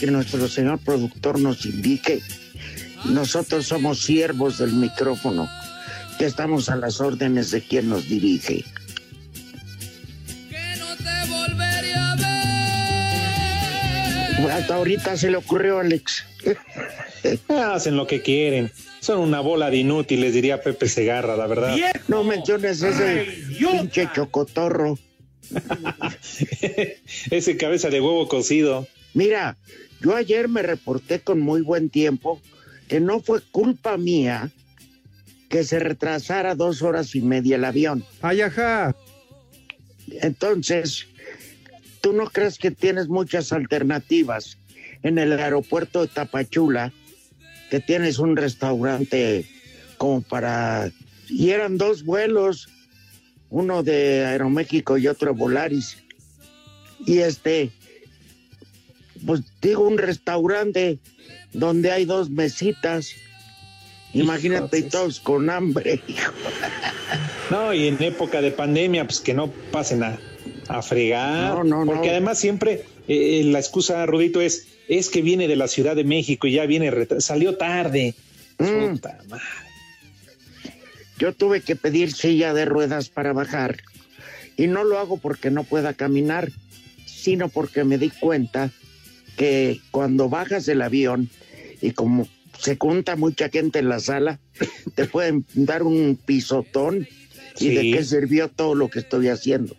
Que nuestro señor productor nos indique, nosotros somos siervos del micrófono, que estamos a las órdenes de quien nos dirige. que no te volvería a ver. Hasta ahorita se le ocurrió, Alex. Hacen lo que quieren. Son una bola de inútiles, diría Pepe Segarra, la verdad. No menciones ese pinche chocotorro. Ese cabeza de huevo cocido. Mira, yo ayer me reporté con muy buen tiempo que no fue culpa mía que se retrasara dos horas y media el avión. Ay, ajá. Entonces, ¿tú no crees que tienes muchas alternativas en el aeropuerto de Tapachula? Que tienes un restaurante como para... Y eran dos vuelos, uno de Aeroméxico y otro Volaris. Y este, pues digo, un restaurante donde hay dos mesitas. Imagínate, y todos con hambre. hijo. No, y en época de pandemia, pues que no pasen a, a fregar. No, no, no. Porque además siempre eh, la excusa, Rudito, es, es que viene de la Ciudad de México y ya viene, salió tarde. Mm. Puta madre. Yo tuve que pedir silla de ruedas para bajar. Y no lo hago porque no pueda caminar, sino porque me di cuenta que cuando bajas del avión y como se junta mucha gente en la sala, te pueden dar un pisotón y de qué sirvió todo lo que estoy haciendo.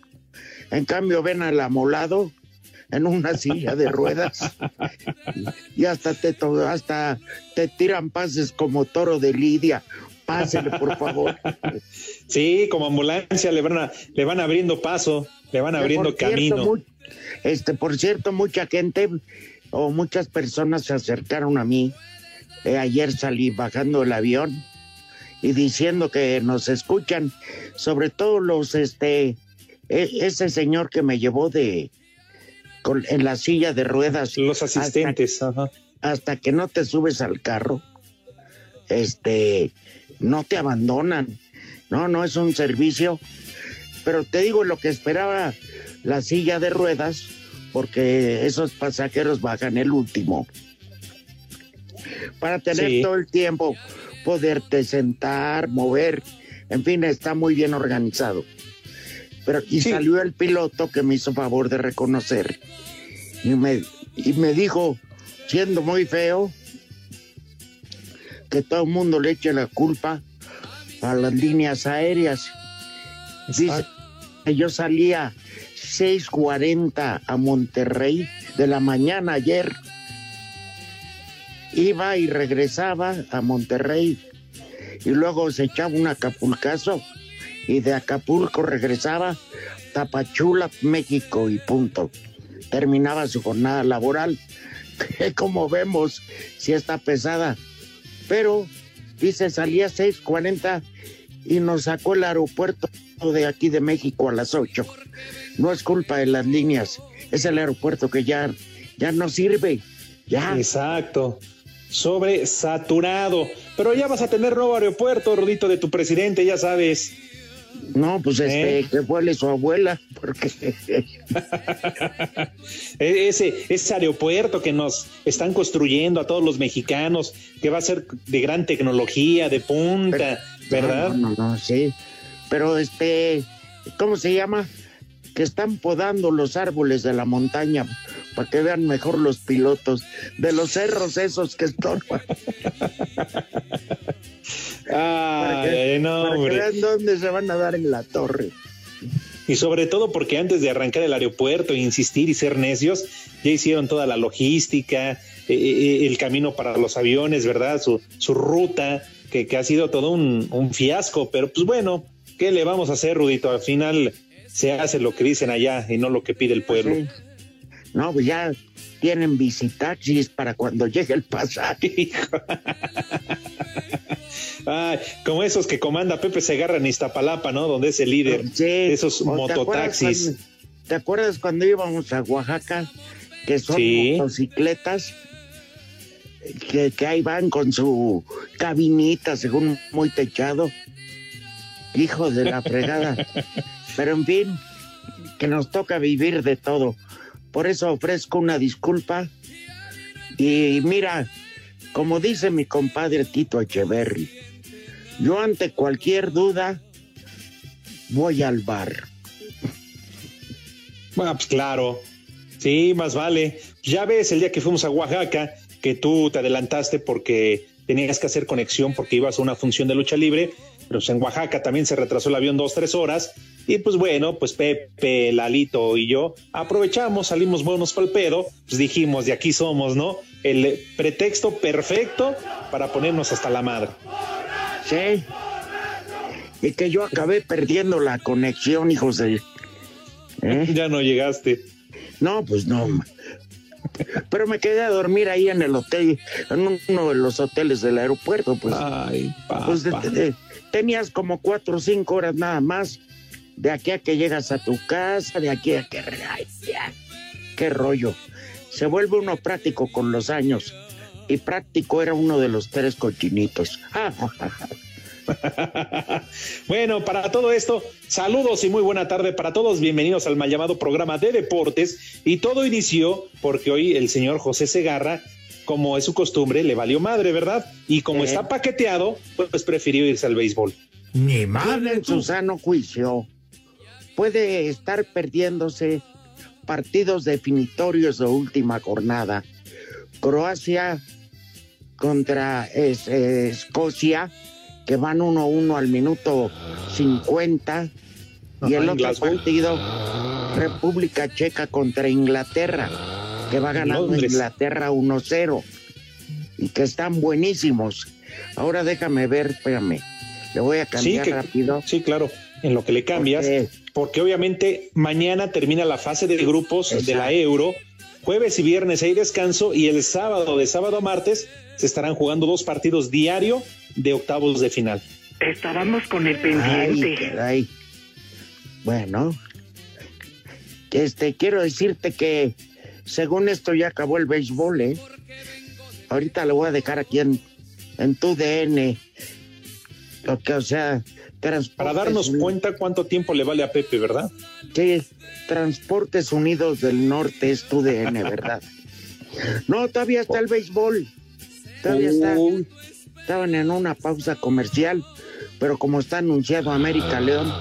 En cambio, ven al amolado en una silla de ruedas y hasta te, hasta te tiran pases como toro de lidia. Pásele, por favor. Sí, como ambulancia le van, a- le van abriendo paso, le van abriendo cierto, camino. este, por cierto, mucha gente o muchas personas se acercaron a mí. Eh, ayer salí bajando el avión y diciendo que nos escuchan, sobre todo los, este, e- ese señor que me llevó de con- en la silla de ruedas. Los asistentes, ajá. Hasta que no te subes al carro, este, no te abandonan. No, no es un servicio. Pero te digo lo que esperaba la silla de ruedas, porque esos pasajeros bajan el último. Para tener Sí. todo el tiempo, poderte sentar, mover, en fin, está muy bien organizado. Pero Sí. salió el piloto que me hizo favor de reconocer y me, y me dijo, siendo muy feo, que todo el mundo le eche la culpa a las líneas aéreas. Dice que yo salía 6:40 a Monterrey de la mañana ayer. Iba y regresaba a Monterrey y luego se echaba un acapulcazo y de Acapulco regresaba Tapachula, México y punto. Terminaba su jornada laboral. que Como vemos, si está pesada. Pero dice salía 6:40 y nos sacó el aeropuerto de aquí de México a las 8. No es culpa de las líneas, es el aeropuerto que ya, ya no sirve. Ya. Exacto. Sobresaturado. Pero ya vas a tener nuevo aeropuerto, Rudito, de tu presidente, ya sabes. No, pues este, ¿Eh? que vuele su abuela, porque E- ese, ese aeropuerto que nos están construyendo a todos los mexicanos, que va a ser de gran tecnología, de punta, ¿verdad? No, no, no, sí. Pero este, ¿cómo se llama? Que están podando los árboles de la montaña para que vean mejor los pilotos de los cerros esos que estorban. Ay, no, para que hombre. vean dónde se van a dar en la torre. Y sobre todo porque antes de arrancar el aeropuerto, insistir y ser necios, ya hicieron toda la logística, eh, eh, el camino para los aviones, ¿verdad? Su, su ruta, que, que ha sido todo un, un fiasco. Pero pues bueno, ¿qué le vamos a hacer, Rudito? Al final se hace lo que dicen allá y no lo que pide el pueblo. Sí. No, pues ya tienen visitaxis para cuando llegue el pasaje. Ay, como esos que comanda Pepe Segarra en Iztapalapa, ¿no? Donde es el líder Sí. esos ¿O te acuerdas mototaxis. cuando- ¿Te acuerdas cuando íbamos a Oaxaca? Que son Sí. motocicletas que, que ahí van con su cabinita, según muy techado. Hijo de la fregada. Pero en fin, que nos toca vivir de todo. Por eso ofrezco una disculpa. Y mira, como dice mi compadre Tito Echeverry, yo ante cualquier duda voy al bar. Ah, pues claro. Sí, más vale. Ya ves el día que fuimos a Oaxaca que tú te adelantaste porque tenías que hacer conexión porque ibas a una función de lucha libre, pero pues en Oaxaca también se retrasó el avión dos, tres horas. Y pues bueno, pues Pepe, Lalito y yo aprovechamos, salimos buenos para el pedo, pues dijimos, de aquí somos, ¿no? El pretexto perfecto para ponernos hasta la madre. Sí. Y que yo acabé perdiendo la conexión, hijos de... ¿Eh? Ya no llegaste. No, pues no. Pero me quedé a dormir ahí en el hotel, en uno de los hoteles del aeropuerto, pues. Ay, papá. pues de- de- de- tenías como cuatro o cinco horas nada más. De aquí a que llegas a tu casa, de aquí a que... ay, ya, qué rollo. Se vuelve uno práctico con los años. Y práctico era uno de los tres cochinitos. bueno, para todo esto, saludos y muy buena tarde para todos. Bienvenidos al mal llamado programa de deportes. Y todo inició porque hoy el señor José Segarra, como es su costumbre, le valió madre, ¿verdad? Y como Sí. está paqueteado, pues prefirió irse al béisbol. Ni madre en su sano juicio puede estar perdiéndose partidos definitorios de última jornada. Croacia contra es- eh, Escocia, que van 1-1 al minuto 50. Y el otro partido, República Checa contra Inglaterra, que va ganando Londres. Inglaterra 1-0. Y que están buenísimos. Ahora déjame ver, espérame. Le voy a cambiar que- rápido. Sí, claro, en lo que le cambias, Porque- porque obviamente mañana termina la fase de grupos de la. Euro. Jueves y viernes hay descanso y el sábado, de sábado a martes, se estarán jugando dos partidos diario de octavos de final. Estábamos con el Ay, pendiente. caray. Bueno, este, quiero decirte que según esto ya acabó el béisbol, ¿eh? Ahorita lo voy a dejar aquí en, en tu DN. Lo que, o sea, Transportes Para darnos Unidos- cuenta cuánto tiempo le vale a Pepe, ¿verdad? Sí, Transportes Unidos del Norte es tu DN, ¿verdad? No, todavía está el béisbol. Todavía está. Estaban en una pausa comercial, pero como está anunciado América León,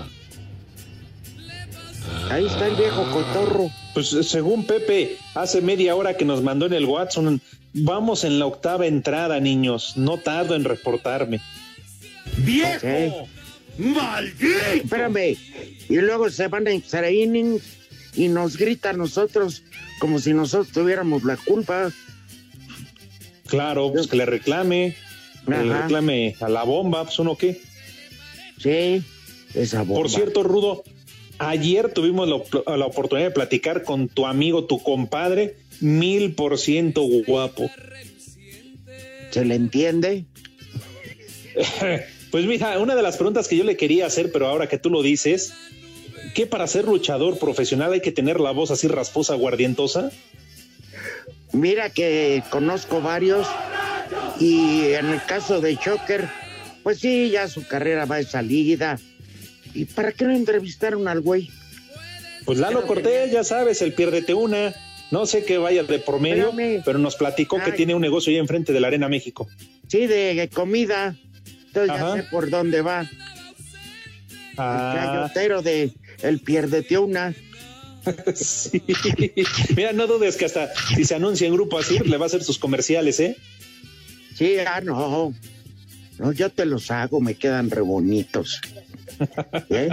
ahí está el viejo cotorro. Pues según Pepe, hace media hora que nos mandó en el WhatsApp, vamos en la octava entrada, niños. No tardo en reportarme. ¡Viejo! ¡Maldito! Espérame, y luego se van a extra innings y nos grita a nosotros como si nosotros tuviéramos la culpa. Claro, pues que le reclame, que le Ajá. reclame a la bomba, pues uno qué. Sí, esa bomba. Por cierto, Rudo, ayer tuvimos la, la oportunidad de platicar con tu amigo, tu compadre, mil por ciento guapo. ¿Se le entiende? Pues mira, una de las preguntas que yo le quería hacer, pero ahora que tú lo dices, ¿qué para ser luchador profesional hay que tener la voz así rasposa, guardientosa? Mira que conozco varios y en el caso de Choker, pues sí, ya su carrera va de salida. ¿Y para qué no entrevistaron al güey? Pues Lalo Pero Cortés, ya sabes, el piérdete una. No sé qué vaya de por medio, Espérame. pero nos platicó que tiene un negocio ahí enfrente de la Arena México. Sí, de comida. Entonces Ajá. ya sé por dónde va. Ah, Chayotero de El Pierdete una. sí. Mira, no dudes que hasta si se anuncia en grupo así, le va a hacer sus comerciales, ¿eh? Sí, ah, no. No, yo te los hago, me quedan re bonitos. ¿Eh?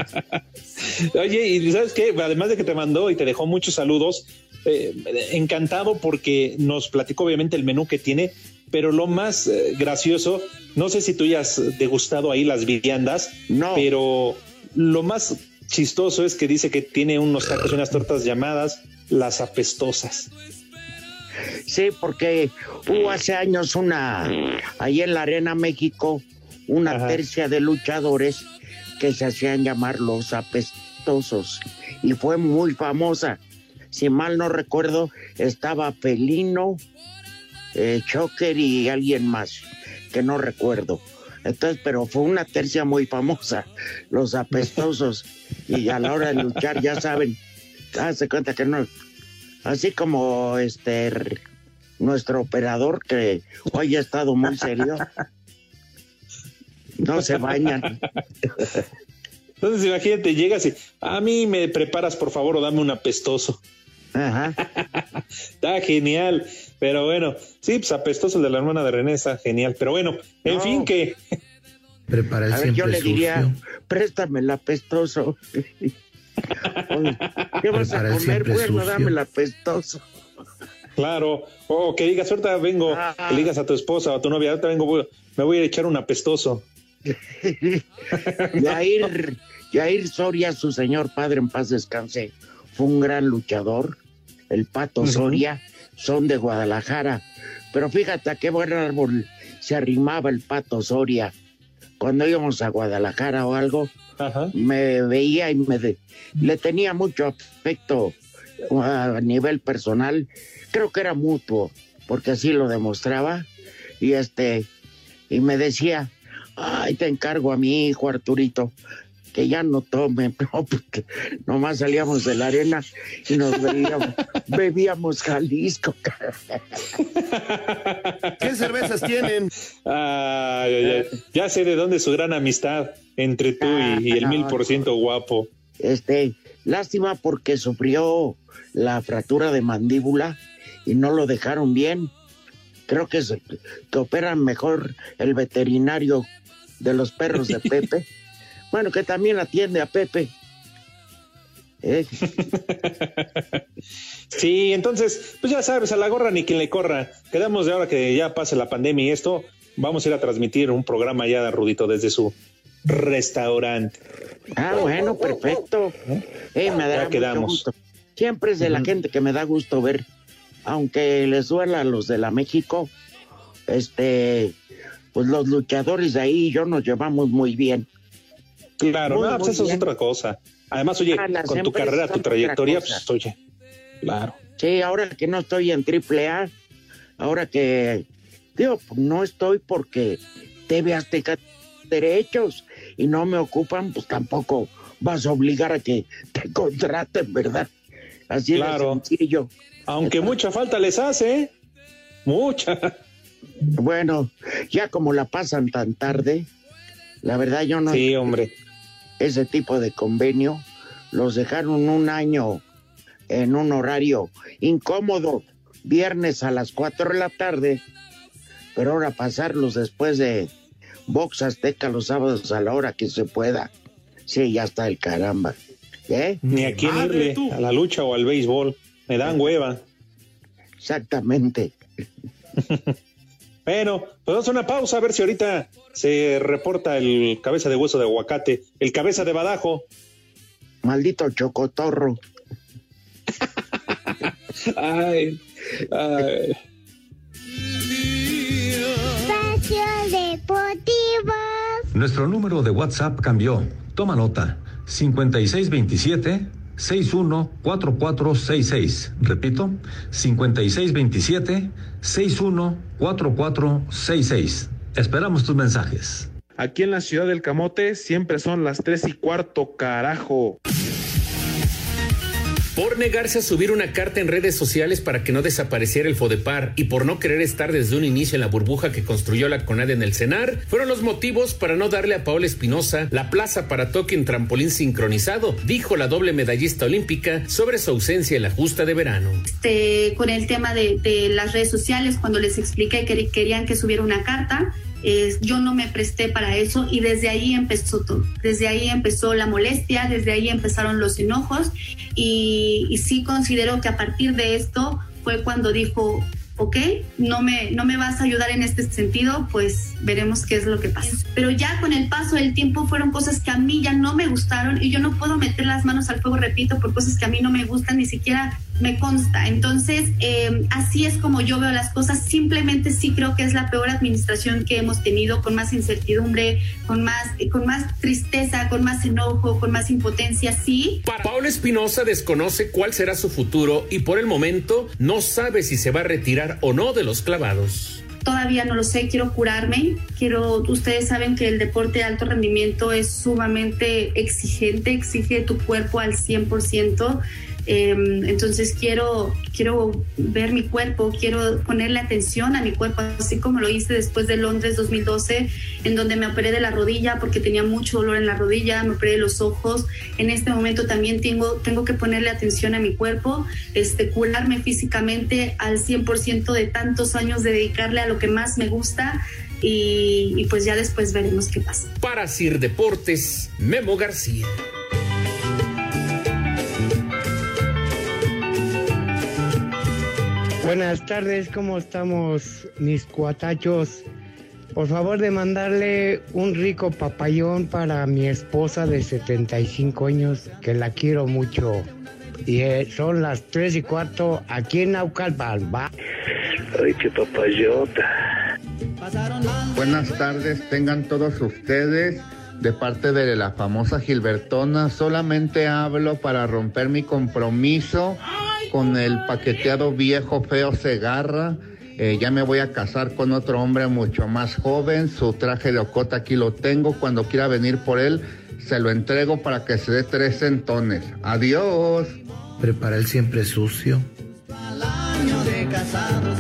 Oye, y ¿sabes qué? Además de que te mandó y te dejó muchos saludos, eh, encantado porque nos platicó obviamente el menú que tiene, pero lo más eh, gracioso, no sé si tú ya has degustado ahí las viandas, No. pero lo más chistoso es que dice que tiene unos tacos y unas tortas llamadas las apestosas. Sí, porque hubo hace años una, ahí en la Arena México, una Ajá. tercia de luchadores que se hacían llamar los apestosos y fue muy famosa. Si mal no recuerdo, estaba Pelino, eh, y alguien más, que no recuerdo. Entonces, pero fue una tercia muy famosa, los apestosos. Y a la hora de luchar, ya saben, hace cuenta que no, así como este nuestro operador que hoy ha estado muy serio. No se bañan. Entonces, imagínate, llegas y a mí me preparas, por favor, o dame un apestoso. Ajá. Está genial. Pero bueno, sí, pues apestoso el de la hermana de René está genial. Pero bueno, en No. fin, que Prepara el A ver, yo le diría, sucio. préstame el apestoso. Oye, ¿Qué vas a Prepara comer? Bueno, sucio. dame el apestoso. Claro, o que digas, ahorita vengo, Ah. que le digas a tu esposa o a tu novia, ahorita vengo, voy- me voy a echar un apestoso. Yair, Yair Soria, su señor padre en paz descanse, fue un gran luchador. El Pato. Soria, son de Guadalajara. Pero fíjate a qué buen árbol se arrimaba el Pato Soria. Cuando íbamos a Guadalajara o algo, Ajá. me veía y me de- le tenía mucho afecto a nivel personal. Creo que era mutuo, porque así lo demostraba. Y este, y me decía, ay, te encargo a mi hijo Arturito, que ya no tome, no, porque nomás salíamos de la arena y nos veíamos, bebíamos Jalisco. ¿Qué cervezas tienen? Ay, ay, ay. Ya sé de dónde es su gran amistad entre tú y, y el Ah, mil por ciento guapo. Este, lástima porque sufrió la fractura de mandíbula y no lo dejaron bien. Creo que, se, que operan mejor el veterinario de los perros de Pepe. Bueno, que también atiende a Pepe. Eh, Sí, entonces, pues ya sabes, a la gorra ni quien le corra. Quedamos de ahora que ya pase la pandemia y esto, vamos a ir a transmitir un programa ya, Rudito, desde su restaurante. Ah, bueno, perfecto. Eh, me Ya quedamos. gusto. Siempre es de la gente que me da gusto ver, aunque les duela a los de la México, este, pues los luchadores de ahí y yo nos llevamos muy bien. Claro, Muy, no, pues eso bien. es otra cosa. Además, oye, Ah, con tu carrera, tu trayectoria, pues oye, claro. Sí, ahora que no estoy en triple A, ahora que, digo, pues, no estoy porque TV Azteca derechos y no me ocupan, pues tampoco vas a obligar a que te contraten, ¿verdad? Así Claro. de sencillo. Aunque mucha falta les hace, ¿eh? mucha. Bueno, ya como la pasan tan tarde, la verdad yo no Sí, hombre. Ese tipo de convenio, los dejaron un año en un horario incómodo, viernes a las 4 de la tarde, pero ahora pasarlos después de Box Azteca los sábados a la hora que se pueda. Sí, ya está el caramba. ¿Eh? Ni a quién irle, tú. a la lucha o al béisbol. Me dan hueva. Exactamente. Bueno, pues vamos a una pausa a ver si ahorita se reporta el cabeza de hueso de aguacate, el cabeza de badajo. Maldito chocotorro. Ay, ay. Espacio Deportivo. Nuestro número de WhatsApp cambió. Toma nota. 5627 614466. Repito, 5627 614466. Esperamos tus mensajes. Aquí en la ciudad del Camote siempre son las tres y cuarto, carajo. Por negarse a subir una carta en redes sociales para que no desapareciera el Fodepar y por no querer estar desde un inicio en la burbuja que construyó la CONAD en el CENAR, fueron los motivos para no darle a Paola Espinosa la plaza para toque en trampolín sincronizado, dijo la doble medallista olímpica sobre su ausencia en la justa de verano. Este, con el tema de, de las redes sociales, cuando les expliqué que querían que subiera una carta, yo no me presté para eso y desde ahí empezó todo. Desde ahí empezó la molestia, desde ahí empezaron los enojos y, y sí considero que a partir de esto fue cuando dijo, ok, no me, no me vas a ayudar en este sentido, pues veremos qué es lo que pasa. Pero ya con el paso del tiempo fueron cosas que a mí ya no me gustaron y yo no puedo meter las manos al fuego, repito, por cosas que a mí no me gustan, ni siquiera me consta. Entonces, eh, así es como yo veo las cosas. Simplemente sí creo que es la peor administración que hemos tenido, con más incertidumbre, con más, con más tristeza, con más enojo, con más impotencia, sí. Paula Espinosa desconoce cuál será su futuro y por el momento no sabe si se va a retirar o no de los clavados. Todavía no lo sé, quiero curarme, quiero, ustedes saben que el deporte de alto rendimiento es sumamente exigente, exige tu cuerpo al 100%. Em, entonces quiero, quiero ver mi cuerpo, quiero ponerle atención a mi cuerpo, así como lo hice después de Londres 2012, en donde me operé de la rodilla porque tenía mucho dolor en la rodilla, me operé de los ojos. En este momento también tengo, tengo que ponerle atención a mi cuerpo, este, curarme físicamente al 100% de tantos años de dedicarle a lo que más me gusta. Y, pues ya después veremos qué pasa. Para Sir Deportes, Memo García. Buenas tardes, ¿cómo estamos mis cuatachos? Por favor de mandarle un rico papayón para mi esposa de 75 años, que la quiero mucho. Y eh, son las 3 y cuarto aquí en Naucalpan, ¿va? Ay, qué papayota. Buenas tardes, tengan todos ustedes. De parte de la famosa Gilbertona, solamente hablo para romper mi compromiso con el paqueteado viejo feo Segarra. Eh, ya me voy a casar con otro hombre mucho más joven. Su traje de ocota aquí lo tengo. Cuando quiera venir por él, se lo entrego para que se dé tres centones. Adiós. Prepara el siempre sucio.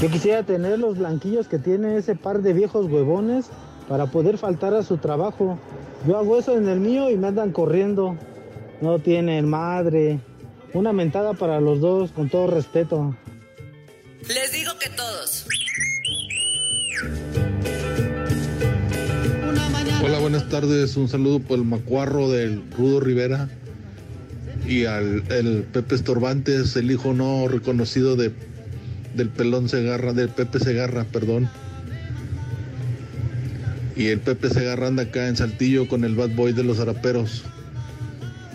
Yo quisiera tener los blanquillos que tiene ese par de viejos huevones para poder faltar a su trabajo. Yo hago eso en el mío y me andan corriendo. No tienen madre. Una mentada para los dos, con todo respeto. Les digo que todos. Hola, buenas tardes. Un saludo por el macuarro del Rudo Rivera y al el Pepe Estorbantes, el hijo no reconocido de del pelón Segarra, del Pepe Segarra, perdón. Y el Pepe Segarra anda acá en Saltillo con el Bad Boy de los Araperos.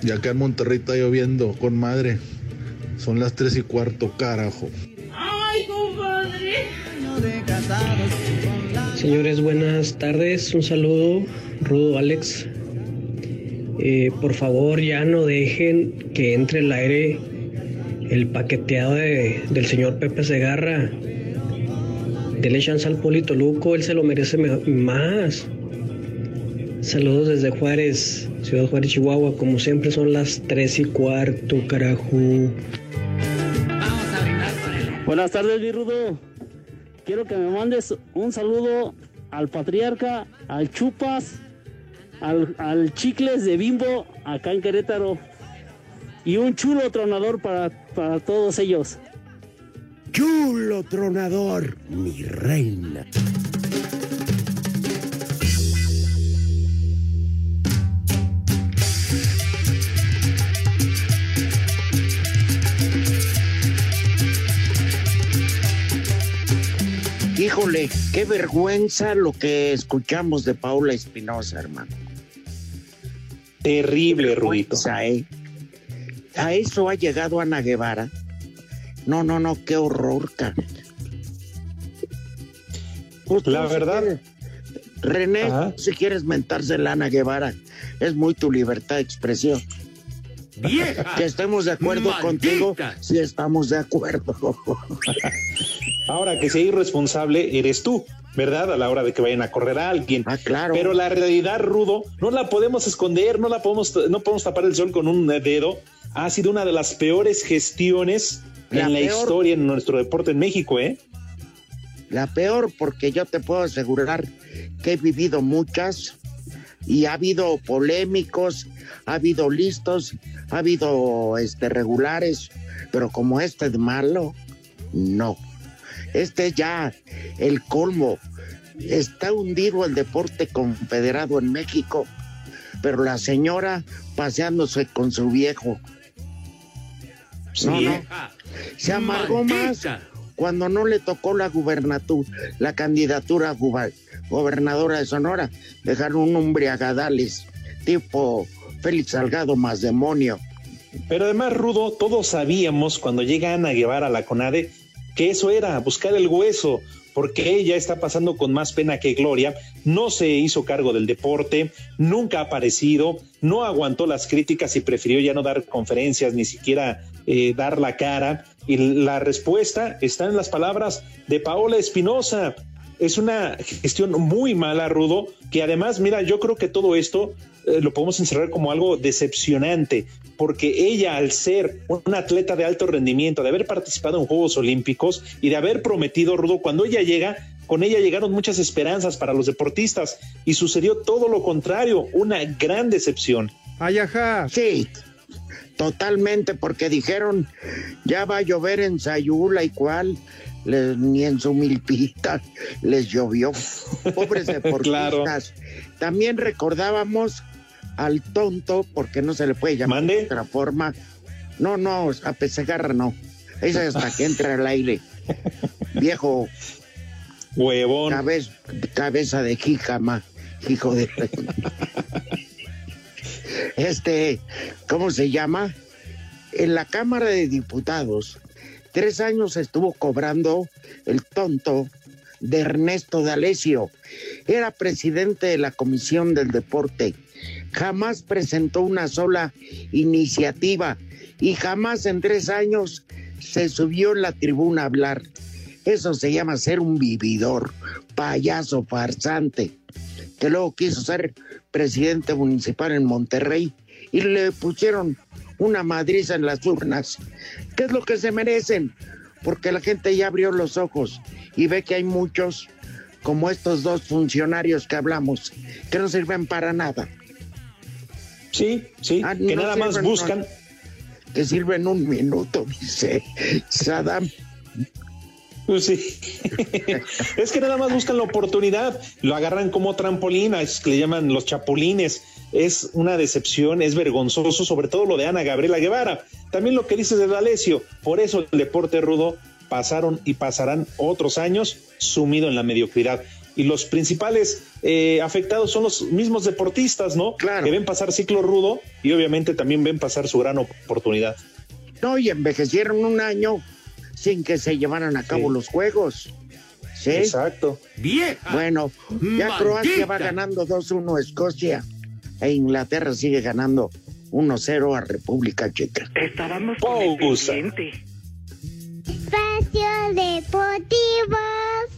Y acá en Monterrey está lloviendo con madre. Son las tres y cuarto, carajo. ¡Ay, compadre! Señores, buenas tardes. Un saludo, Rudo Alex. Eh, por favor, ya no dejen que entre el aire el paqueteado de, del señor Pepe Segarra. Dele chance al Polito Luco, él se lo merece más. Saludos desde Juárez, Ciudad Juárez, Chihuahua. Como siempre son las tres y cuarto, carajo. Buenas tardes, mi Rudo. Quiero que me mandes un saludo al patriarca, al Chupas, al, al Chicles de Bimbo, acá en Querétaro. Y un chulo tronador para, para todos ellos. Chulo tronador, mi reina. Híjole, qué vergüenza lo que escuchamos de Paula Espinosa, hermano. Terrible, Rudito. ¿eh? A eso ha llegado Ana Guevara. No, no, no, qué horror, cabrón. Pues, La verdad. René, Ajá. si quieres mentarse la Ana Guevara, es muy tu libertad de expresión. ¡Vieja! Que estemos de acuerdo ¡Maldita! contigo, si estamos de acuerdo. Ahora que sea irresponsable eres tú, ¿verdad? A la hora de que vayan a correr a alguien. Ah, claro. Pero la realidad, Rudo, no la podemos esconder, no la podemos, no podemos tapar el sol con un dedo. Ha sido una de las peores gestiones La en la peor. historia en nuestro deporte en México, ¿eh? La peor, porque yo te puedo asegurar que he vivido muchas y ha habido polémicos, ha habido listos, ha habido este regulares, pero como este de malo, no. Este es ya el colmo. Está hundido el deporte confederado en México, pero la señora paseándose con su viejo. No, no. Se amargó más cuando no le tocó la gubernatura, la candidatura a gobernadora de Sonora. Dejaron un hombre a Gadales, tipo Félix Salgado más demonio. Pero además, Rudo, todos sabíamos cuando llega Ana Guevara a la CONADE que eso era buscar el hueso, porque ella está pasando con más pena que gloria, no se hizo cargo del deporte, nunca ha aparecido, no aguantó las críticas y prefirió ya no dar conferencias, ni siquiera eh, dar la cara. Y la respuesta está en las palabras de Paola Espinosa. Es una gestión muy mala, Rudo, que además, mira, yo creo que todo esto eh, lo podemos encerrar como algo decepcionante, porque ella, al ser una atleta de alto rendimiento, de haber participado en Juegos Olímpicos y de haber prometido, Rudo, cuando ella llega, con ella llegaron muchas esperanzas para los deportistas y sucedió todo lo contrario, una gran decepción. Ay, ajá. Sí, totalmente, porque dijeron, ya va a llover en Sayula y cuál, le- ni en su milpita les llovió. Pobres deportistas. También recordábamos al tonto, porque no se le puede llamar de otra forma. No, no, a Pesegarra no. Esa es hasta que entra al aire. Viejo. Huevón. cabeza de jícama, hijo de. este, ¿cómo se llama? En la Cámara de Diputados, tres años estuvo cobrando el tonto de Ernesto D'Alessio. Era presidente de la Comisión del Deporte. Jamás presentó una sola iniciativa y jamás en tres años se subió en la tribuna a hablar. Eso se llama ser un vividor, payaso, farsante, que luego quiso ser presidente municipal en Monterrey y le pusieron una madriza en las urnas. ¿Qué es lo que se merecen? Porque la gente ya abrió los ojos y ve que hay muchos, como estos dos funcionarios que hablamos, que no sirven para nada. Sí, sí, que nada más buscan. no, que sirven un minuto, dice Saddam. Pues sí. es que nada más buscan la oportunidad, lo agarran como trampolín, a esos que le llaman los chapulines. Es una decepción, es vergonzoso, sobre todo lo de Ana Gabriela Guevara. También lo que dices de D'Alessio, por eso el deporte rudo pasaron y pasarán otros años sumido en la mediocridad. Y los principales eh, afectados son los mismos deportistas, ¿no? Claro. Que ven pasar ciclo rudo y obviamente también ven pasar su gran oportunidad. No, y envejecieron un año sin que se llevaran a cabo Sí. los juegos. ¿Sí? Exacto. Bien. Bueno, ya Maldita. Croacia va ganando 2-1 a Escocia e Inglaterra sigue ganando 1-0 a República Checa. Estábamos Pausa. Espacio Deportivo.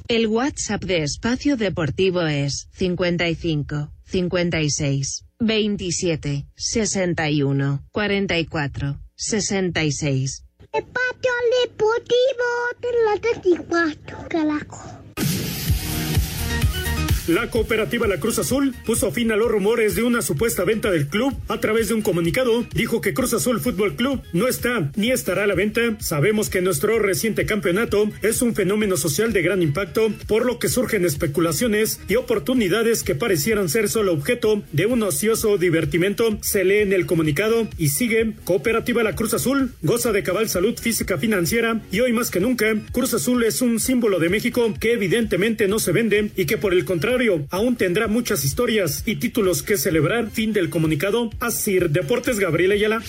El WhatsApp de Espacio Deportivo es 55 56 27 61 44 66. Espacio Deportivo de la 34, carajo. La cooperativa La Cruz Azul puso fin a los rumores de una supuesta venta del club. A través de un comunicado, dijo que Cruz Azul Fútbol Club no está ni estará a la venta. Sabemos que nuestro reciente campeonato es un fenómeno social de gran impacto, por lo que surgen especulaciones y oportunidades que parecieran ser solo objeto de un ocioso divertimento. Se lee en el comunicado y sigue. Cooperativa La Cruz Azul goza de cabal salud física financiera y hoy más que nunca, Cruz Azul es un símbolo de México que evidentemente no se vende y que por el contrario aún tendrá muchas historias y títulos que celebrar. Fin del comunicado. Asir Deportes Gabriel Ayala.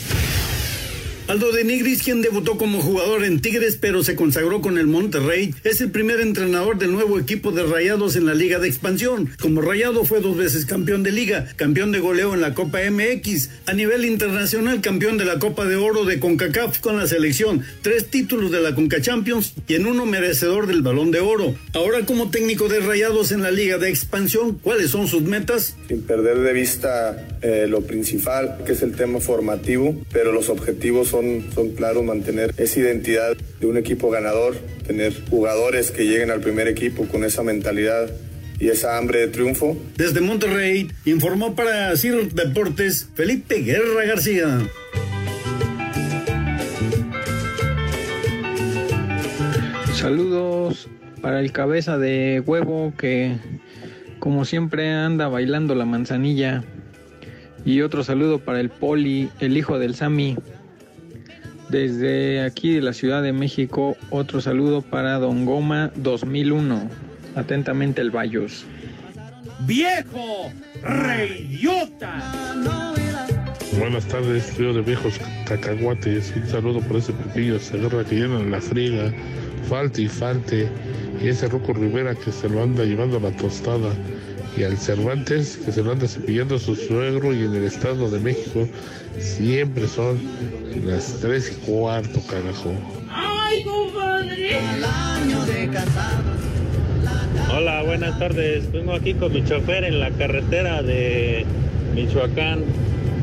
Aldo de Nigris, quien debutó como jugador en Tigres pero se consagró con el Monterrey, es el primer entrenador del nuevo equipo de Rayados en la Liga de Expansión. Como Rayado fue dos veces campeón de liga, campeón de goleo en la Copa MX, a nivel internacional campeón de la Copa de Oro de CONCACAF con la selección, tres títulos de la CONCA Champions y en uno merecedor del Balón de Oro. Ahora como técnico de Rayados en la Liga de Expansión, ¿cuáles son sus metas? Sin perder de vista eh, lo principal, que es el tema formativo, pero los objetivos son, son claros, mantener esa identidad de un equipo ganador, tener jugadores que lleguen al primer equipo con esa mentalidad y esa hambre de triunfo. Desde Monterrey informó para Ciro Deportes Felipe Guerra García. Saludos para el cabeza de huevo que como siempre anda bailando la manzanilla. Y otro saludo para el Poli, el hijo del Sami. Desde aquí de la Ciudad de México, otro saludo para Don Goma 2001. Atentamente el Bayos. ¡Viejo! ¡Reyota! Buenas tardes, trío de viejos cacahuates. Un saludo por ese pepillo Segarra que llenan la friga. Falte y falte. Y ese Rocco Rivera que se lo anda llevando a la tostada. Y al Cervantes que se lo anda cepillando a su suegro. Y en el Estado de México siempre son las tres y cuarto, carajo. ¡Ay, compadre! Hola, buenas tardes. Vengo aquí con mi chofer en la carretera de Michoacán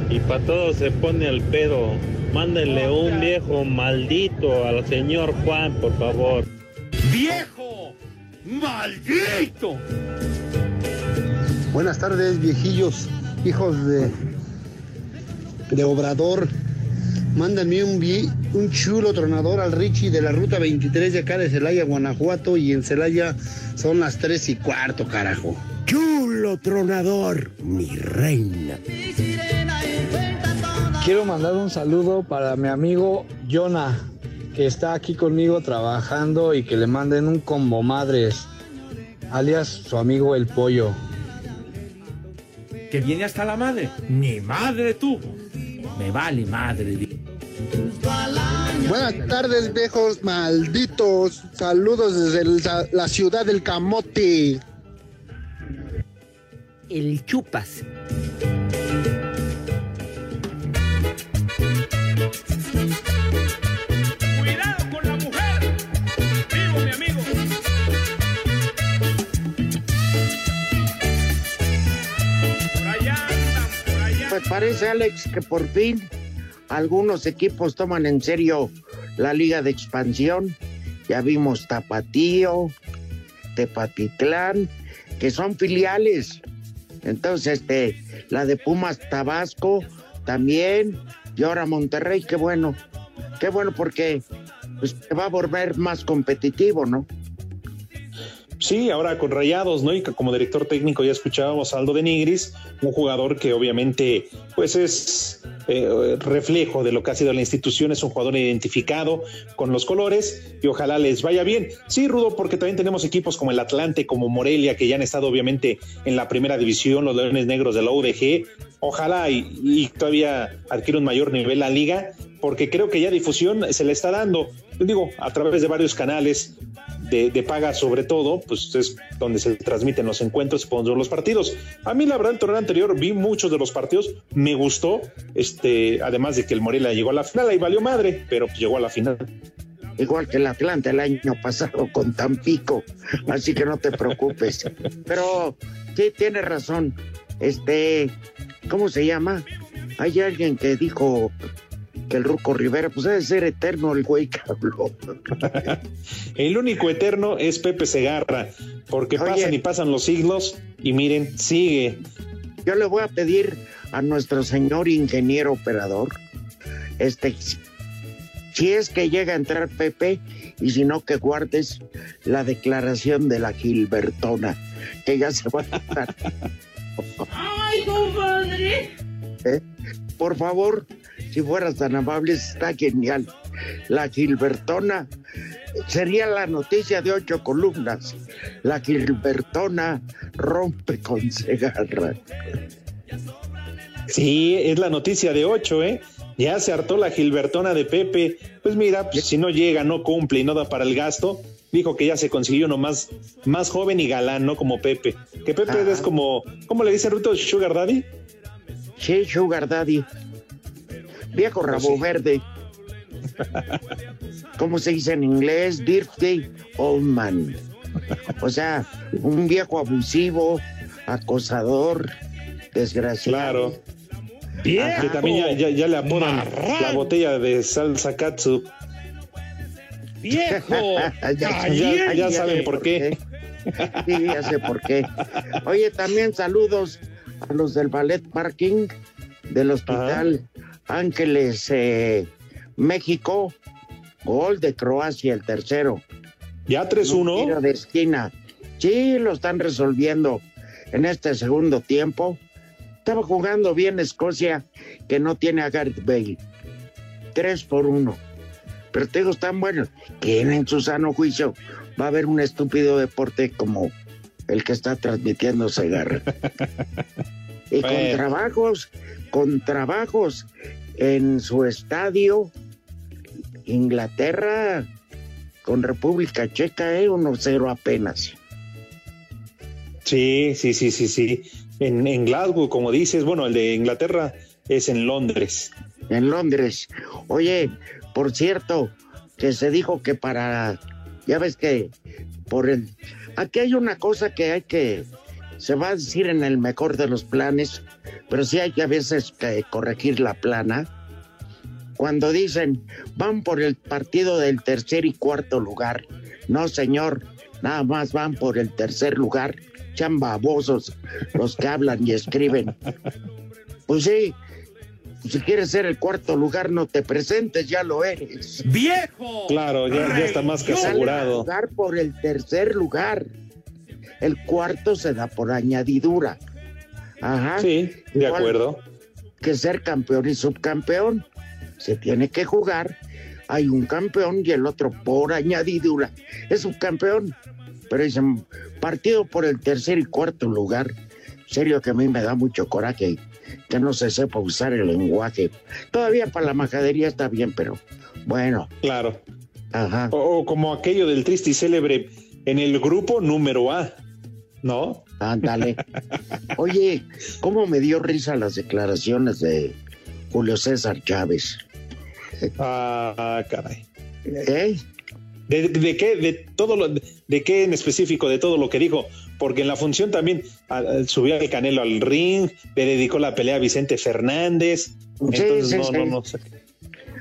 y para todo se pone al pedo. Mándenle un viejo maldito al señor Juan, por favor. ¡Viejo! ¡Maldito! Buenas tardes, viejillos, hijos de, de Obrador. Mándenme un, vi- un chulo tronador al Richie de la ruta 23 de acá de Celaya, Guanajuato. Y en Celaya son las 3 y cuarto, carajo. Chulo tronador, mi reina. Quiero mandar un saludo para mi amigo Jonah, que está aquí conmigo trabajando y que le manden un combo madres, alias su amigo el pollo. Que viene hasta la madre. Ni madre tuvo. Me vale madre. Buenas tardes, viejos malditos. Saludos desde el- la ciudad del Camote. El chupas. Parece, Alex, que por fin algunos equipos toman en serio la liga de expansión. Ya vimos Tapatío, Tepatitlán, que son filiales. Entonces, este, la de Pumas Tabasco también, y ahora Monterrey, qué bueno. Qué bueno porque pues, va a volver más competitivo, ¿no? Sí, ahora con Rayados, ¿no? Y como director técnico ya escuchábamos a Aldo de Nigris, un jugador que obviamente pues es eh, reflejo de lo que ha sido la institución, es un jugador identificado con los colores y ojalá les vaya bien. Sí, Rudo, porque también tenemos equipos como el Atlante, como Morelia, que ya han estado obviamente en la primera división, los Leones Negros de la UDG. Ojalá y, y todavía adquiera un mayor nivel la liga, porque creo que ya difusión se le está dando, digo, a través de varios canales, de, de, paga sobre todo, pues es donde se transmiten los encuentros y los partidos. A mí la verdad el torneo anterior vi muchos de los partidos, me gustó, este, además de que el Morelia llegó a la final, ahí valió madre, pero llegó a la final. Igual que el Atlanta el año pasado con Tampico, así que no te preocupes. Pero sí, tienes razón. Este, ¿cómo se llama? Hay alguien que dijo que el Ruco Rivera, pues debe ser eterno el güey que habló. el único eterno es Pepe Segarra, porque Oye, pasan y pasan los siglos y miren, sigue. Yo le voy a pedir a nuestro señor ingeniero operador, este, si es que llega a entrar Pepe, y si no, que guardes la declaración de la Gilbertona, que ya se va a dar. ¡Ay, compadre! ¿Eh? Por favor, si fueras tan amable, está genial. La Gilbertona sería la noticia de ocho columnas. La Gilbertona rompe con Segarra. Sí, es la noticia de ocho, ¿eh? Ya se hartó la Gilbertona de Pepe. Pues mira, pues, si no llega, no cumple y no da para el gasto, dijo que ya se consiguió uno más, más joven y galán, ¿no? Como Pepe. Que Pepe Ajá. es como, ¿cómo le dicen Ruto? ¿Sugar Daddy? Sí, Sugar Daddy. Viejo rabo verde. ¿Cómo se dice en inglés? Dirty old man. O sea, un viejo abusivo, acosador, desgraciado. Claro. Que también ya, ya- ya le apodan la botella de salsa katsu. ¡Viejo! Ya- ya- ya saben por qué. Sí, ya sé por qué. Oye, también saludos a los del Ballet Parking del Hospital Ángeles eh, México. Gol de Croacia, el tercero. Ya 3-1. Un tiro de esquina. Sí, lo están resolviendo en este segundo tiempo. Estaba jugando bien Escocia, que no tiene a Gareth Bale. Tres por uno. Pero te digo, están buenos. ¿Quién en su sano juicio va a haber un estúpido deporte como el que está transmitiendo Segarra? y con Bueno. trabajos, con trabajos en su estadio, Inglaterra con República Checa, ¿eh? 1-0 apenas. Sí, sí, sí, sí, sí. En, en Glasgow, como dices, bueno, el de Inglaterra es en Londres. En Londres. Oye, por cierto, que se dijo que para, ya ves que por el, aquí hay una cosa que hay que, se va a decir en el mejor de los planes, pero sí hay que a veces que corregir la plana. Cuando dicen, van por el partido del tercer y cuarto lugar. No, señor, nada más van por el tercer lugar. Chambabosos los que hablan y escriben. Pues sí, si quieres ser el cuarto lugar, no te presentes, ya lo eres. ¡Viejo! Claro, ya, ya está más que Salen a asegurado. jugar por el tercer lugar. El cuarto se da por añadidura. Ajá. Sí, de Igual acuerdo. Que ser campeón y subcampeón. Se tiene que jugar. Hay un campeón y el otro por añadidura. Es subcampeón. Pero dicen, partido por el tercer y cuarto lugar. Serio que a mí me da mucho coraje que no se sepa usar el lenguaje. Todavía para la majadería está bien, pero bueno. Claro. Ajá. O, o como aquello del triste y célebre en el grupo número A, ¿no? Ándale. Oye, ¿cómo me dio risa las declaraciones de Julio César Chávez? Ah, caray. ¿Eh? ¿De, de qué? ¿De todo lo, de qué en específico? De todo lo que dijo. Porque en la función también subió el Canelo al ring, le dedicó la pelea a Vicente Fernández. Entonces, sí, no, sí. no, no sé.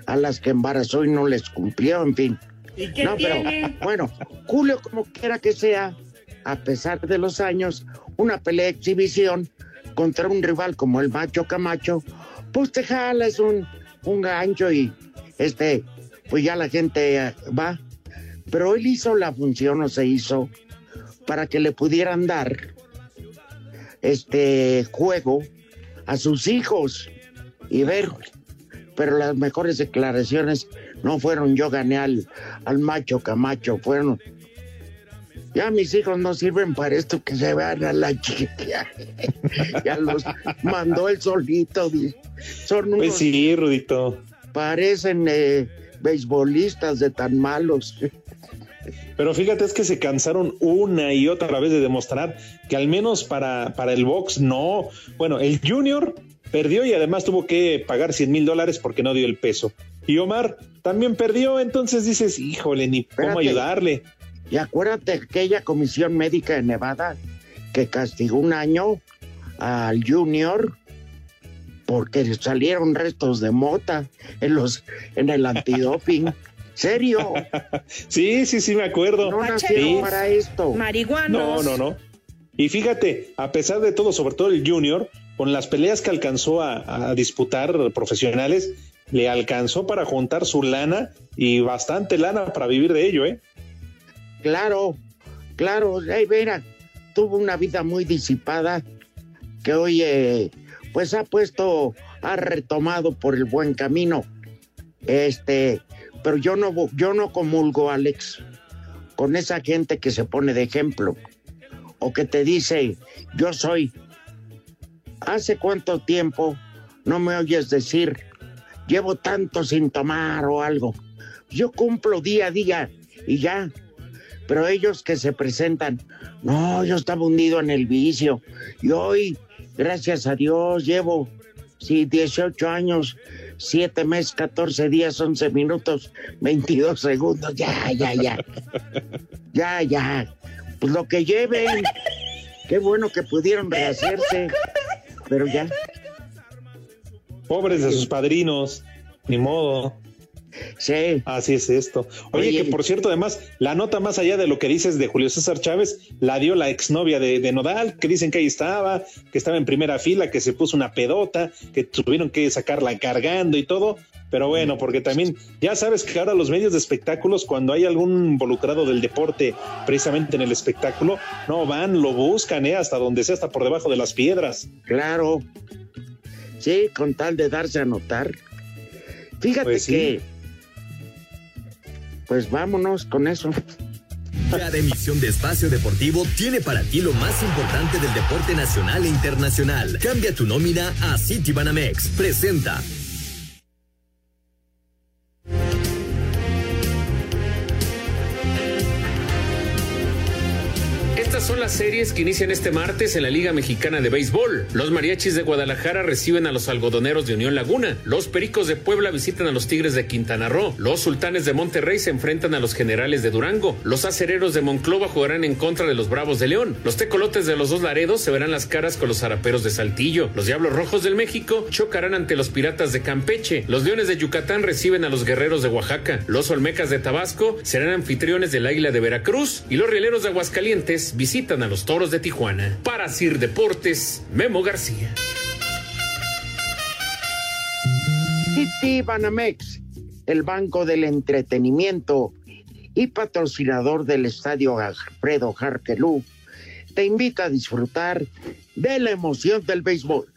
A las que embarazó y no les cumplió, en fin. ¿Y qué No, pero bueno, Julio, como quiera que sea, a pesar de los años, una pelea de exhibición contra un rival como el Macho Camacho, pues te jala, es un, un gancho y este, pues ya la gente eh, va. Pero él hizo la función o se hizo para que le pudieran dar este juego a sus hijos y ver. Pero las mejores declaraciones no fueron yo gané al, al macho Camacho, fueron ya mis hijos no sirven para esto que se van a la chica. ya los mandó el solito. Son unos, Pues sí, Rudito. parecen eh, beisbolistas de tan malos. Pero fíjate, es que se cansaron una y otra vez de demostrar que al menos para, para el box no. Bueno, el Junior perdió y además tuvo que pagar 100 mil dólares porque no dio el peso. Y Omar también perdió, entonces dices, híjole, ni cómo ayudarle. Y acuérdate aquella comisión médica de Nevada que castigó un año al Junior porque salieron restos de mota en los en el antidoping. ¿Serio? Sí, sí, sí, me acuerdo. No nacieron Sí. para esto. Marihuanos. No, no, no. Y fíjate, a pesar de todo, sobre todo el Junior, con las peleas que alcanzó a, a disputar profesionales, le alcanzó para juntar su lana y bastante lana para vivir de ello, ¿eh? Claro, claro. Ay, mira, tuvo una vida muy disipada que hoy, eh, pues ha puesto, ha retomado por el buen camino. Este, pero yo no, yo no comulgo, Alex, con esa gente que se pone de ejemplo o que te dice, yo soy. ¿Hace cuánto tiempo no me oyes decir llevo tanto sin tomar o algo. Yo cumplo día a día y ya. Pero ellos que se presentan, no, yo estaba hundido en el vicio. Y hoy, gracias a Dios, llevo, sí, 18 años, 7 meses, 14 días, 11 minutos, 22 segundos. Ya, ya, ya. Ya, ya. Pues lo que lleven. Qué bueno que pudieron rehacerse. Pero ya. Pobres de sus padrinos, ni modo. Sí. Así es esto. Oye, Oye, que por cierto, además, la nota más allá de lo que dices de Julio César Chávez, la dio la exnovia de, de Nodal, que dicen que ahí estaba, que estaba en primera fila, que se puso una pedota, que tuvieron que sacarla cargando y todo. Pero bueno, porque también ya sabes que ahora los medios de espectáculos, cuando hay algún involucrado del deporte precisamente en el espectáculo, no van, lo buscan, ¿eh? hasta donde sea, hasta por debajo de las piedras. Claro. Sí, con tal de darse a notar. Fíjate Pues sí. que. Pues vámonos con eso. Cada emisión de Espacio Deportivo tiene para ti lo más importante del deporte nacional e internacional. Cambia tu nómina a Citibanamex. Presenta. Son las series que inician este martes en la Liga Mexicana de Béisbol. Los Mariachis de Guadalajara reciben a los algodoneros de Unión Laguna. Los Pericos de Puebla visitan a los Tigres de Quintana Roo. Los Sultanes de Monterrey se enfrentan a los Generales de Durango. Los Acereros de Monclova jugarán en contra de los Bravos de León. Los Tecolotes de los dos Laredos se verán las caras con los Zaraperos de Saltillo. Los Diablos Rojos del México chocarán ante los Piratas de Campeche. Los Leones de Yucatán reciben a los Guerreros de Oaxaca. Los Olmecas de Tabasco serán anfitriones del Águila de Veracruz. Y los Rieleros de Aguascalientes visitan a los Toros de Tijuana. Para Sir Deportes, Memo García. City Banamex, el banco del entretenimiento y patrocinador del estadio Alfredo Jarquelú, te invita a disfrutar de la emoción del béisbol.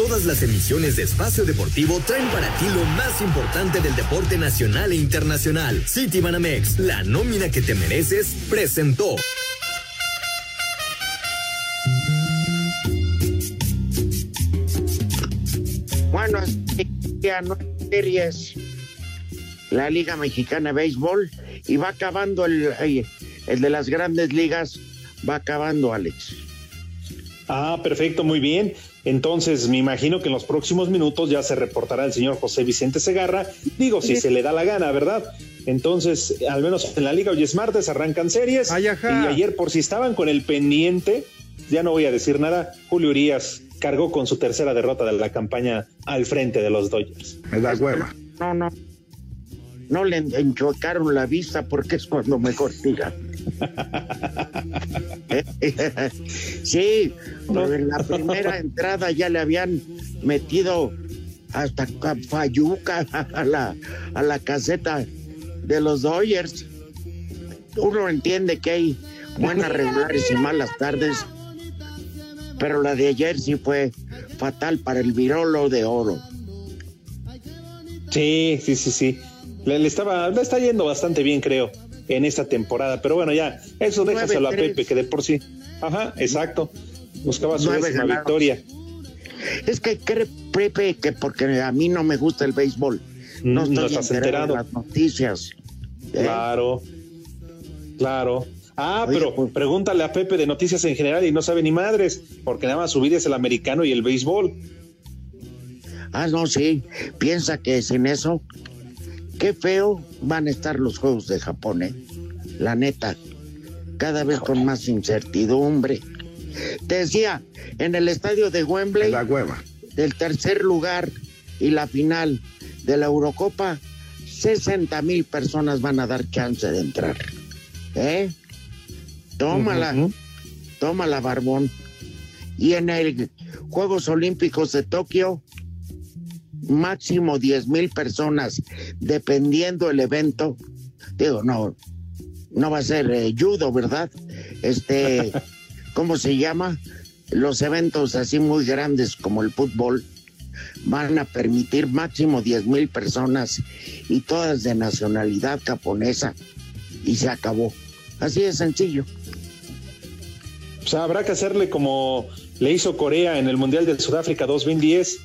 Todas las emisiones de Espacio Deportivo traen para ti lo más importante del deporte nacional e internacional. Citibanamex, la nómina que te mereces, presentó. Bueno, ya no series. La Liga Mexicana de Béisbol y va acabando el el de las grandes ligas, va acabando, Alex. Ah, perfecto, muy bien. Entonces, me imagino que en los próximos minutos ya se reportará el señor José Vicente Segarra. Digo, si se le da la gana, ¿verdad? Entonces, al menos en la liga hoy es martes, arrancan series. y ayer, por si estaban con el pendiente, ya no voy a decir nada, Julio Urias cargó con su tercera derrota de la campaña al frente de los Dodgers. Me da hueva. No, no. No le enchocaron la vista porque es cuando mejor tira. sí, pero en la primera entrada ya le habían metido hasta Fayuca a la, a la caseta de los Dodgers. Uno entiende que hay buenas regulares y malas tardes, pero la de ayer sí fue fatal para el virolo de oro. Sí, sí, sí, sí. Le, le estaba, le está yendo bastante bien, creo, en esta temporada. Pero bueno, ya, eso déjaselo a Pepe, que de por sí. Ajá, exacto. Buscaba su décima victoria. Es que cree Pepe que porque a mí no me gusta el béisbol. No, Mm, no estoy estás enterado enterado. de las noticias. ¿eh? Claro, claro. Ah, pero pregúntale a Pepe de noticias en general y no sabe ni madres, porque nada más su vida es el americano y el béisbol. Ah, no, sí. Piensa que sin eso, qué feo van a estar los Juegos de Japón, ¿eh? La neta. Cada vez con más incertidumbre. Te decía, en el estadio de Wembley, del tercer lugar y la final de la Eurocopa, 60 mil personas van a dar chance de entrar. ¿Eh? Tómala, tómala, Barbón. Y en el Juegos Olímpicos de Tokio, máximo 10 mil personas, dependiendo el evento. Digo, no, no va a ser eh, judo, ¿verdad? Este, ¿cómo se llama? Los eventos así muy grandes como el fútbol van a permitir máximo 10 mil personas y todas de nacionalidad japonesa y se acabó. Así de sencillo. Pues habrá que hacerle como le hizo Corea en el Mundial de Sudáfrica 2010,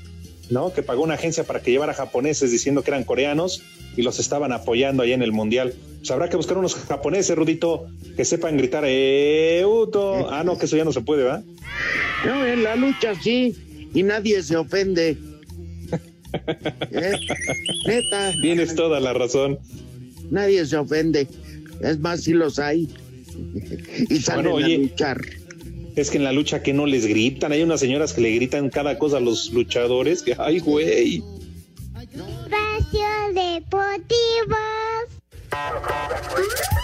¿no? Que pagó una agencia para que llevara japoneses diciendo que eran coreanos y los estaban apoyando ahí en el Mundial. Pues habrá que buscar unos japoneses, Rudito, que sepan gritar, ¡Euto! Ah, no, que eso ya no se puede, ¿va? No, en la lucha sí, y nadie se ofende. ¿Eh? Neta. Tienes toda la razón. Nadie se ofende. Es más, si los hay. y salen Bueno, oye. a luchar. Es que en la lucha que no les gritan, hay unas señoras que le gritan cada cosa a los luchadores, que ay, güey. Espacio Deportivo.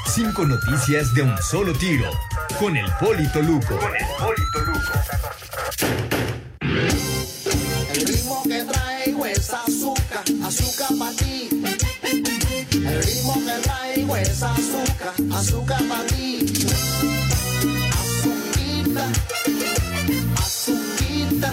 Cinco noticias de un solo tiro. Con el Polito Luco. Con el Polito El ritmo que traigo es azúcar, azúcar para ti. El ritmo que traigo es azúcar, azúcar para ti. Azuquita,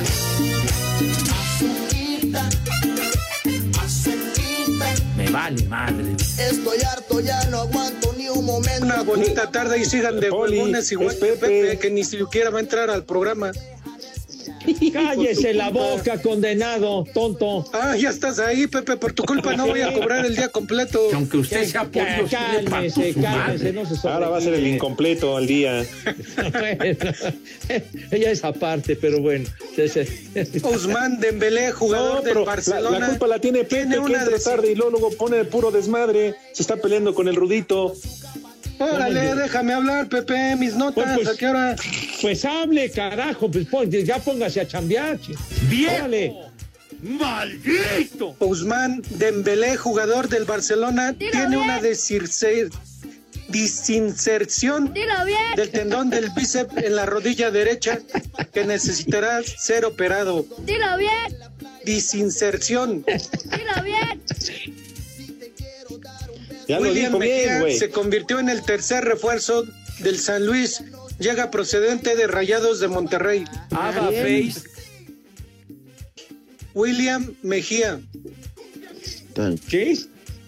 azuquita, azuquita, azuquita. Me vale madre. Estoy harto, ya no aguanto ni un momento. Una bonita tarde y sigan de huevones igual que Pepe, que ni siquiera va a entrar al programa. Cállese la boca, condenado, tonto. Ah, ya estás ahí, Pepe. Por tu culpa no voy a cobrar el día completo. aunque usted sea pollo, Cálmese, cálmese, no se Ahora va a ser el incompleto al día. Ella es aparte, pero bueno. Guzmán Dembélé, jugador No, pero del la, Barcelona. la culpa la tiene Pepe, tiene que una entra de- tarde y luego, luego pone puro desmadre. Se está peleando con el Rudito. Órale, déjame hablar, Pepe, mis notas. Pues, pues, ¿A qué hora? Pues hable, carajo, pues pon- ya póngase a chambear. Órale. ¡Maldito! Guzmán Dembélé, jugador del Barcelona, tiene una desirce- disinserción del tendón del bíceps en la rodilla derecha que necesitará ser operado. Dilo bien, Disinserción. dilo bien. Ya lo William dijo Mejía se convirtió en el tercer refuerzo del San Luis. Llega procedente de Rayados de Monterrey. Face. William Mejía. ¿Qué?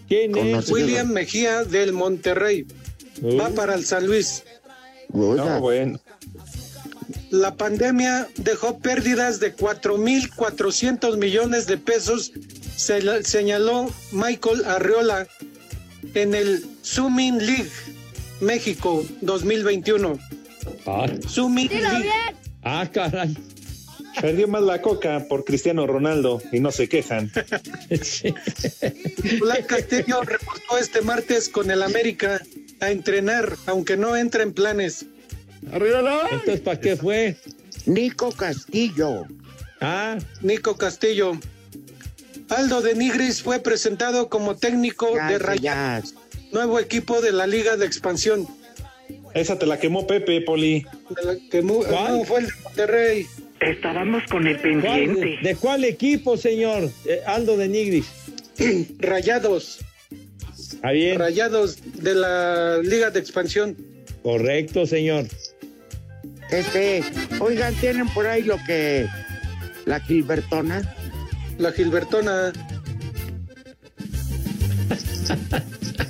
¿Quién es? Conocido. William Mejía del Monterrey. Va para el San Luis. No, bueno. La pandemia dejó pérdidas de 4.400 millones de pesos, se señaló Michael Arriola en el Summing League México 2021. Ah, Dilo League. bien. ah, caray. Perdió más la coca por Cristiano Ronaldo y no se quejan. Nicolás Castillo reportó este martes con el América a entrenar, aunque no entra en planes. Entonces, ¿para qué fue? Nico Castillo. Ah, Nico Castillo. Aldo de Nigris fue presentado como técnico Ya, de ya, Rayados, nuevo equipo de la Liga de Expansión. Esa te la quemó Pepe, Poli. De la que mu- ¿Cuál? no, fue el de Monterrey. Estábamos con el ¿cuál- pendiente. ¿de cuál equipo, señor? Eh, Aldo de Nigris. Rayados, ¿Está bien? Rayados de la Liga de Expansión. Correcto, señor. Este, oigan, tienen por ahí lo que la Gilbertona. La Gilbertona.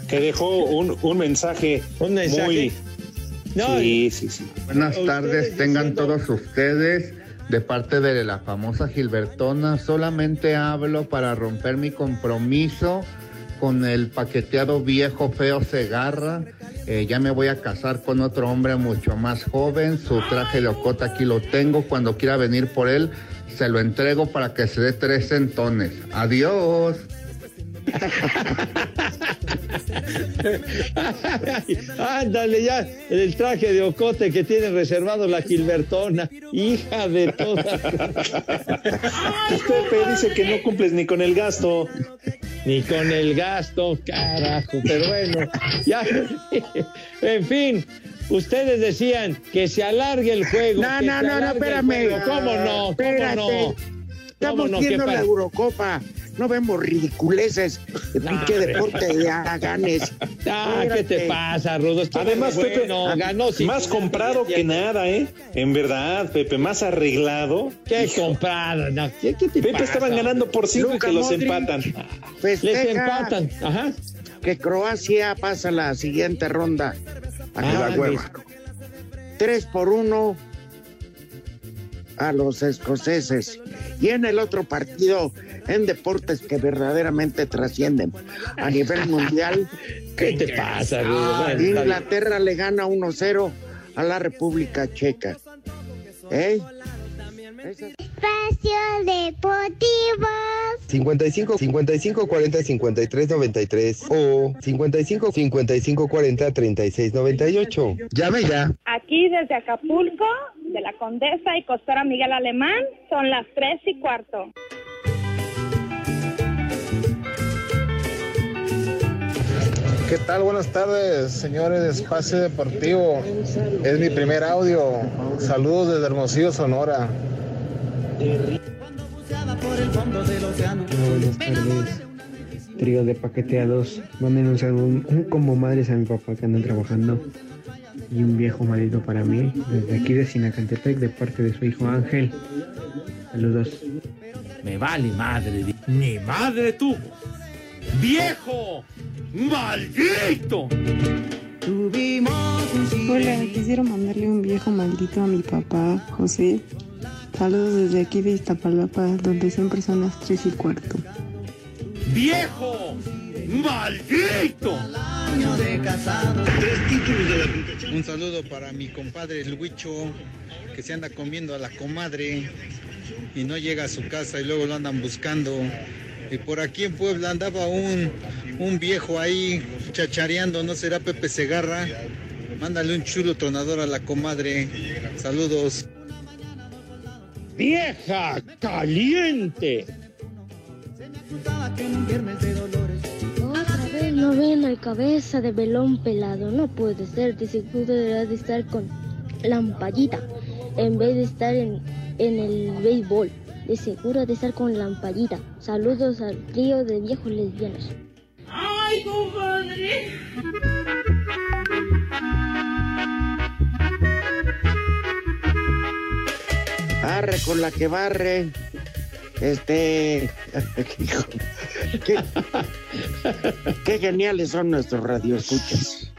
Que dejó un, un mensaje, Un mensaje. muy... No, sí, sí, sí. Buenas tardes, tengan diciendo- todos ustedes. De parte de la famosa Gilbertona, solamente hablo para romper mi compromiso con el paqueteado viejo feo Segarra. Eh, ya me voy a casar con otro hombre mucho más joven. Su traje de ocota aquí lo tengo. Cuando quiera venir por él, se lo entrego para que se dé tres centones. Adiós. Ándale ya, el traje de ocote que tiene reservado la Gilbertona. Hija de todas. Pepe dice que no cumples ni con el gasto. Ni con el gasto, carajo. Pero bueno, ya. En fin, ustedes decían que se alargue el juego. No, no, no, no, espérame. ¿Cómo no? ¿Cómo Espérate. no? ¿Cómo Estamos no? ¿Qué viendo la? Eurocopa. No vemos ridiculeces. No, ¿Qué deporte de haganes? Ah, ¿qué te pasa, Rudo? Esto Además, no Pepe, bueno. ganó sin más comprado que nada, ¿eh? En verdad, Pepe, más arreglado. ¿Qué comprado? No, ¿Qué, qué te Pepe pasa? estaban ganando por cinco y que los empatan. Les empatan. Ajá. que Croacia pasa la siguiente ronda. A Ah, la hueva. Tres por uno a los escoceses. Y en el otro partido, en deportes que verdaderamente trascienden a nivel mundial, ¿Qué te pasa, está bien. Inglaterra le gana 1-0 a la República Checa. ¿Eh? Espacio Deportivo. 55 55 40 53 93 o 55 55 40 36 98. Llame ya. Aquí desde Acapulco, de la Condesa y Costora Miguel Alemán, son las tres y cuarto. ¿Qué tal? Buenas tardes, señores de Espacio Deportivo. Es mi primer audio. Saludos desde Hermosillo, Sonora. Buenas tardes. Trío de paqueteados. Manden un saludo, un como madres a mi papá que andan trabajando. Y un viejo maldito para mí, desde aquí de Sinacantepec, de parte de su hijo Ángel. Saludos. Me vale madre. Ni madre tú. ¡Viejo! ¡Maldito! Hola, quisiera mandarle un viejo maldito a mi papá, José. Saludos desde aquí de Iztapalapa, donde siempre son las tres y cuarto. ¡Viejo! ¡Maldito! Un saludo para mi compadre el Huicho, que se anda comiendo a la comadre y no llega a su casa y luego lo andan buscando. Y por aquí en Puebla andaba un, un viejo ahí chachareando, ¿no será Pepe Segarra? Mándale un chulo tronador a la comadre. Saludos. ¡Vieja caliente! Otra vez no ven al cabeza de velón pelado. No puede ser, de seguro deberá de estar con lampallita en vez de estar en, en el béisbol. De seguro de estar con lampallita. Saludos al trío de viejos lesbianos. ¡Ay, compadre! Arre con la que barre. Este. qué, qué geniales son nuestros radioescuchas.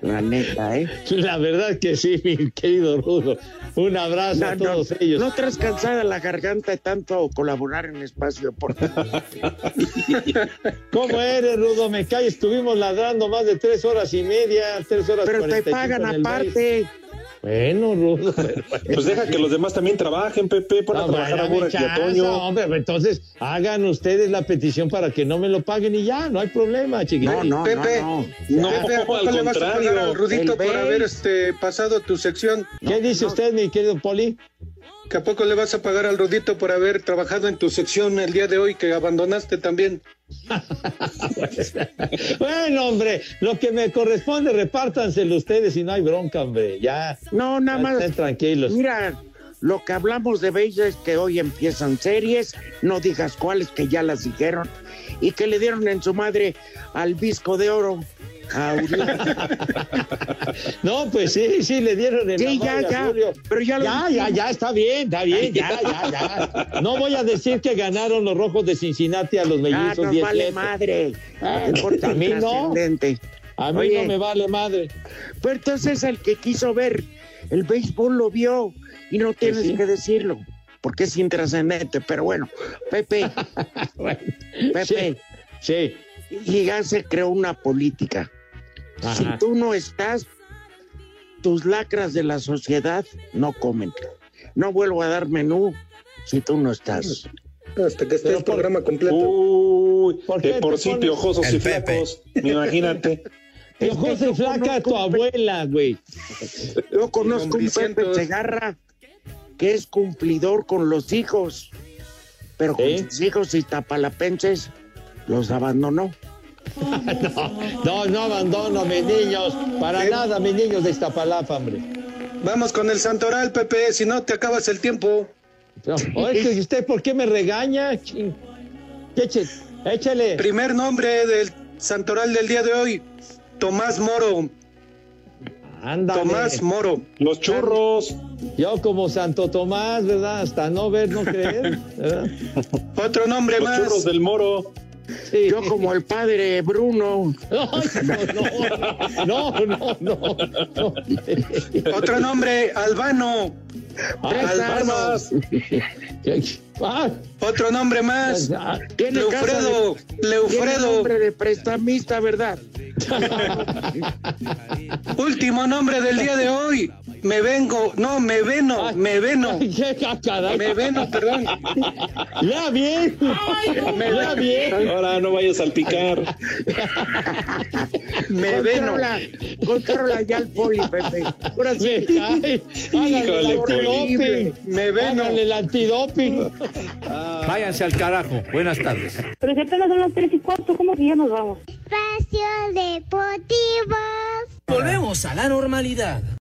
La neta, ¿eh? La verdad que sí, mi querido Rudo. Un abrazo a no, todos ellos. ¿No traes cansada la garganta de tanto colaborar en espacio deportivo? ¿Cómo eres, Rudo? Me cae, estuvimos ladrando más de tres horas y media, tres horas Pero te 45 pagan aparte. Bueno, Rudo. pero- Pues deja que los demás también trabajen, Pepe. Pon a No, trabajar a Boras y a Toño. hombre, entonces hagan ustedes la petición para que no me lo paguen y ya, no hay problema, chiquitos. No, no, Pepe, no, No, Pepe, ¿a poco al le vas a pagar al Rudito por haber este, pasado tu sección? ¿Qué dice usted, mi querido Poli? ¿Que a poco le vas a pagar al Rudito por haber trabajado en tu sección el día de hoy que abandonaste también? Bueno, hombre, lo que me corresponde, repártanselo ustedes y no hay bronca, hombre. Ya. No, nada más. Estén tranquilos. Mira, lo que hablamos de béisbol es que hoy empiezan series, no digas cuáles que ya las dijeron, y que le dieron en su madre al visco de oro. a. No, pues sí, sí, le dieron en Sí, ya, ya, Julio. pero ya lo ya, ya, ya, está bien, está bien, ya, ya, ya. No voy a decir que ganaron los rojos de Cincinnati a los Ah, mellizos nos 10 vale madre. Ah, a mí no. A mí Oye, no me vale madre. Pero entonces el que quiso ver el béisbol lo vio y no tienes sí. que decirlo, porque es intrascendente. Pero bueno, Pepe, Pepe, Sí, y ya se creó una política. Si tú no estás, tus lacras de la sociedad no comen. No vuelvo a dar menú si tú no estás. Hasta que esté el programa completo. Uy, ¿Por qué de por te sí piojosos y flacos. Imagínate. Piojosa y flaca tu abuela, güey. Yo conozco un Vicente. Pepe Segarra que es cumplidor con los hijos, pero con ¿Sí? sus hijos iztapalapenses los abandonó. No, no abandono a mis niños. Para ¿Qué? nada, mis niños de Iztapalapa, hombre. Vamos con el Santoral, Pepe, si no te acabas el tiempo. No, oye, ¿usted por qué me regaña? Échale. Primer nombre del Santoral del día de hoy, Tomás Moro. Ándale. Tomás Moro. Los churros. Yo como Santo Tomás, ¿verdad? Hasta no ver, no creer. ¿verdad? Otro nombre Los más, churros del moro. Yo como el padre Bruno. No, no, no, no. Otro nombre, Albano. Albano. Ah, Otro nombre más, Tiene Leufredo. de- Tiene Leufredo. nombre de prestamista, ¿verdad? Último nombre del día de hoy. Me vengo, no, me veno, me veno. Me veno, perdón. Ya bien. Me Ya bien. Ahora no vayas a salpicar. Me veno. Controla, controla ya el poli, Pepe. Ahora sí. Híjole, antidoping. Me veno. Háganle el antidoping. Váyanse al carajo. Buenas tardes. Pero si apenas son las tres y cuarto, ¿cómo que ya nos vamos? Espacio Deportivo. Volvemos a la normalidad.